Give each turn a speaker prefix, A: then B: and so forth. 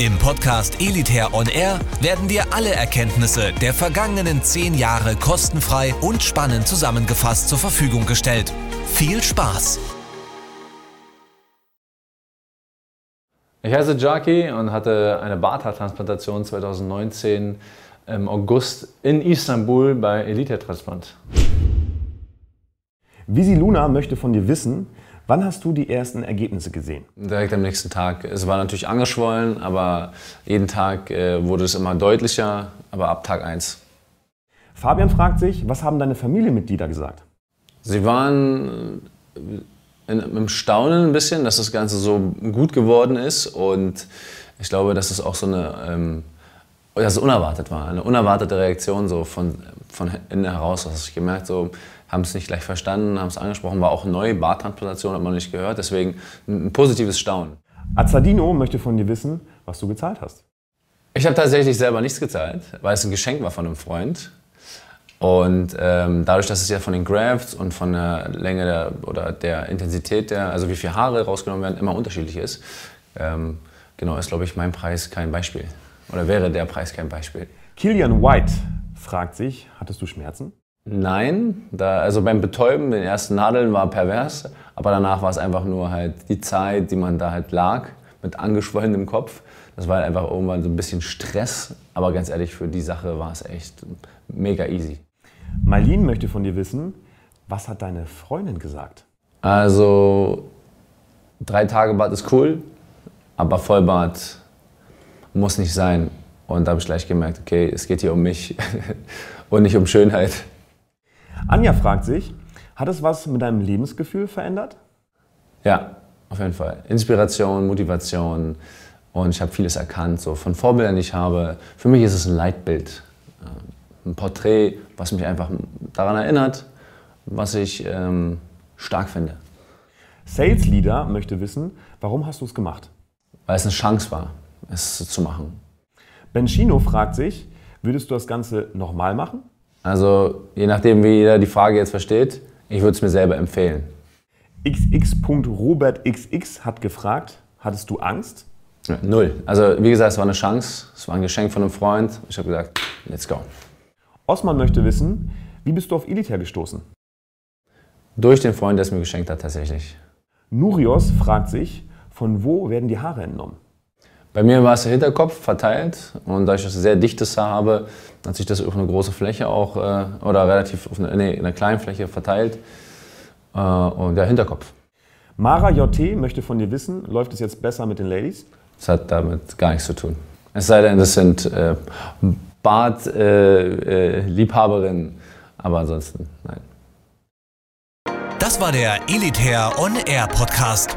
A: Im Podcast Elitair On Air werden dir alle Erkenntnisse der vergangenen zehn Jahre kostenfrei und spannend zusammengefasst zur Verfügung gestellt. Viel Spaß!
B: Ich heiße Jackie und hatte eine Barthaartransplantation 2019 im August in Istanbul bei Elite Transplant.
C: Visi Luna möchte von dir wissen, wann hast du die ersten Ergebnisse gesehen?
B: Direkt am nächsten Tag. Es war natürlich angeschwollen, aber jeden Tag äh, wurde es immer deutlicher, aber ab Tag 1.
C: Fabian fragt sich, was haben deine Familienmitglieder gesagt?
B: Sie waren in, im Staunen ein bisschen, dass das Ganze so gut geworden ist und ich glaube, dass es auch so eine, ähm, dass es unerwartet war, eine unerwartete Reaktion so von, von innen heraus. Das ich gemerkt, so haben es nicht gleich verstanden, haben es angesprochen, war auch neu, Barttransplantation hat man nicht gehört, deswegen ein, positives Staunen.
C: Azadino möchte von dir wissen, was du gezahlt hast.
B: Ich habe tatsächlich selber nichts gezahlt, weil es ein Geschenk war von einem Freund. Und ähm, dadurch, dass es ja von den Grafts und von der Länge der, oder der Intensität der, also wie viele Haare rausgenommen werden, immer unterschiedlich ist, ähm, genau ist, glaube ich, mein Preis kein Beispiel. Oder wäre der Preis kein Beispiel.
C: Killian White fragt sich, hattest du Schmerzen?
B: Nein, da, also beim Betäuben, den ersten Nadeln war pervers, aber danach war es einfach nur halt die Zeit, die man da halt lag, mit angeschwollenem Kopf. Das war halt einfach irgendwann so ein bisschen Stress, aber ganz ehrlich, für die Sache war es echt mega easy.
C: Marlene möchte von dir wissen, was hat deine Freundin gesagt?
B: Also, drei Tage Bad ist cool, aber Vollbad muss nicht sein. Und da habe ich gleich gemerkt, okay, es geht hier um mich und nicht um Schönheit.
C: Anja fragt sich, hat es was mit deinem Lebensgefühl verändert?
B: Ja, auf jeden Fall. Inspiration, Motivation und ich habe vieles erkannt, so von Vorbildern, die ich habe. Für mich ist es ein Leitbild, äh, ein Porträt, was mich einfach daran erinnert, was ich ähm, stark finde.
C: Sales Leader möchte wissen, warum hast du es gemacht?
B: Weil es eine Chance war, es zu machen.
C: Benchino fragt sich, würdest du das Ganze nochmal machen?
B: Also je nachdem, wie jeder die Frage jetzt versteht, ich würde es mir selber empfehlen.
C: XX.RobertXX hat gefragt, hattest du Angst?
B: Ja, null. Also wie gesagt, es war eine Chance, es war ein Geschenk von einem Freund. Ich habe gesagt, let's go.
C: Osman möchte wissen, wie bist du auf Elitair gestoßen?
B: Durch den Freund, der es mir geschenkt hat, tatsächlich.
C: Nurios fragt sich, von wo werden die Haare entnommen?
B: Bei mir war es der Hinterkopf verteilt und da ich das sehr dichtes Haar habe, hat sich das auf eine große Fläche auch äh, oder relativ auf eine, nee, eine kleine Fläche verteilt äh, und der Hinterkopf.
C: Mara JT möchte von dir wissen, läuft es jetzt besser mit den Ladies?
B: Das hat damit gar nichts zu tun. Es sei denn, das sind äh, Bart-Liebhaberinnen, äh, aber ansonsten nein.
A: Das war der Elitair On Air Podcast.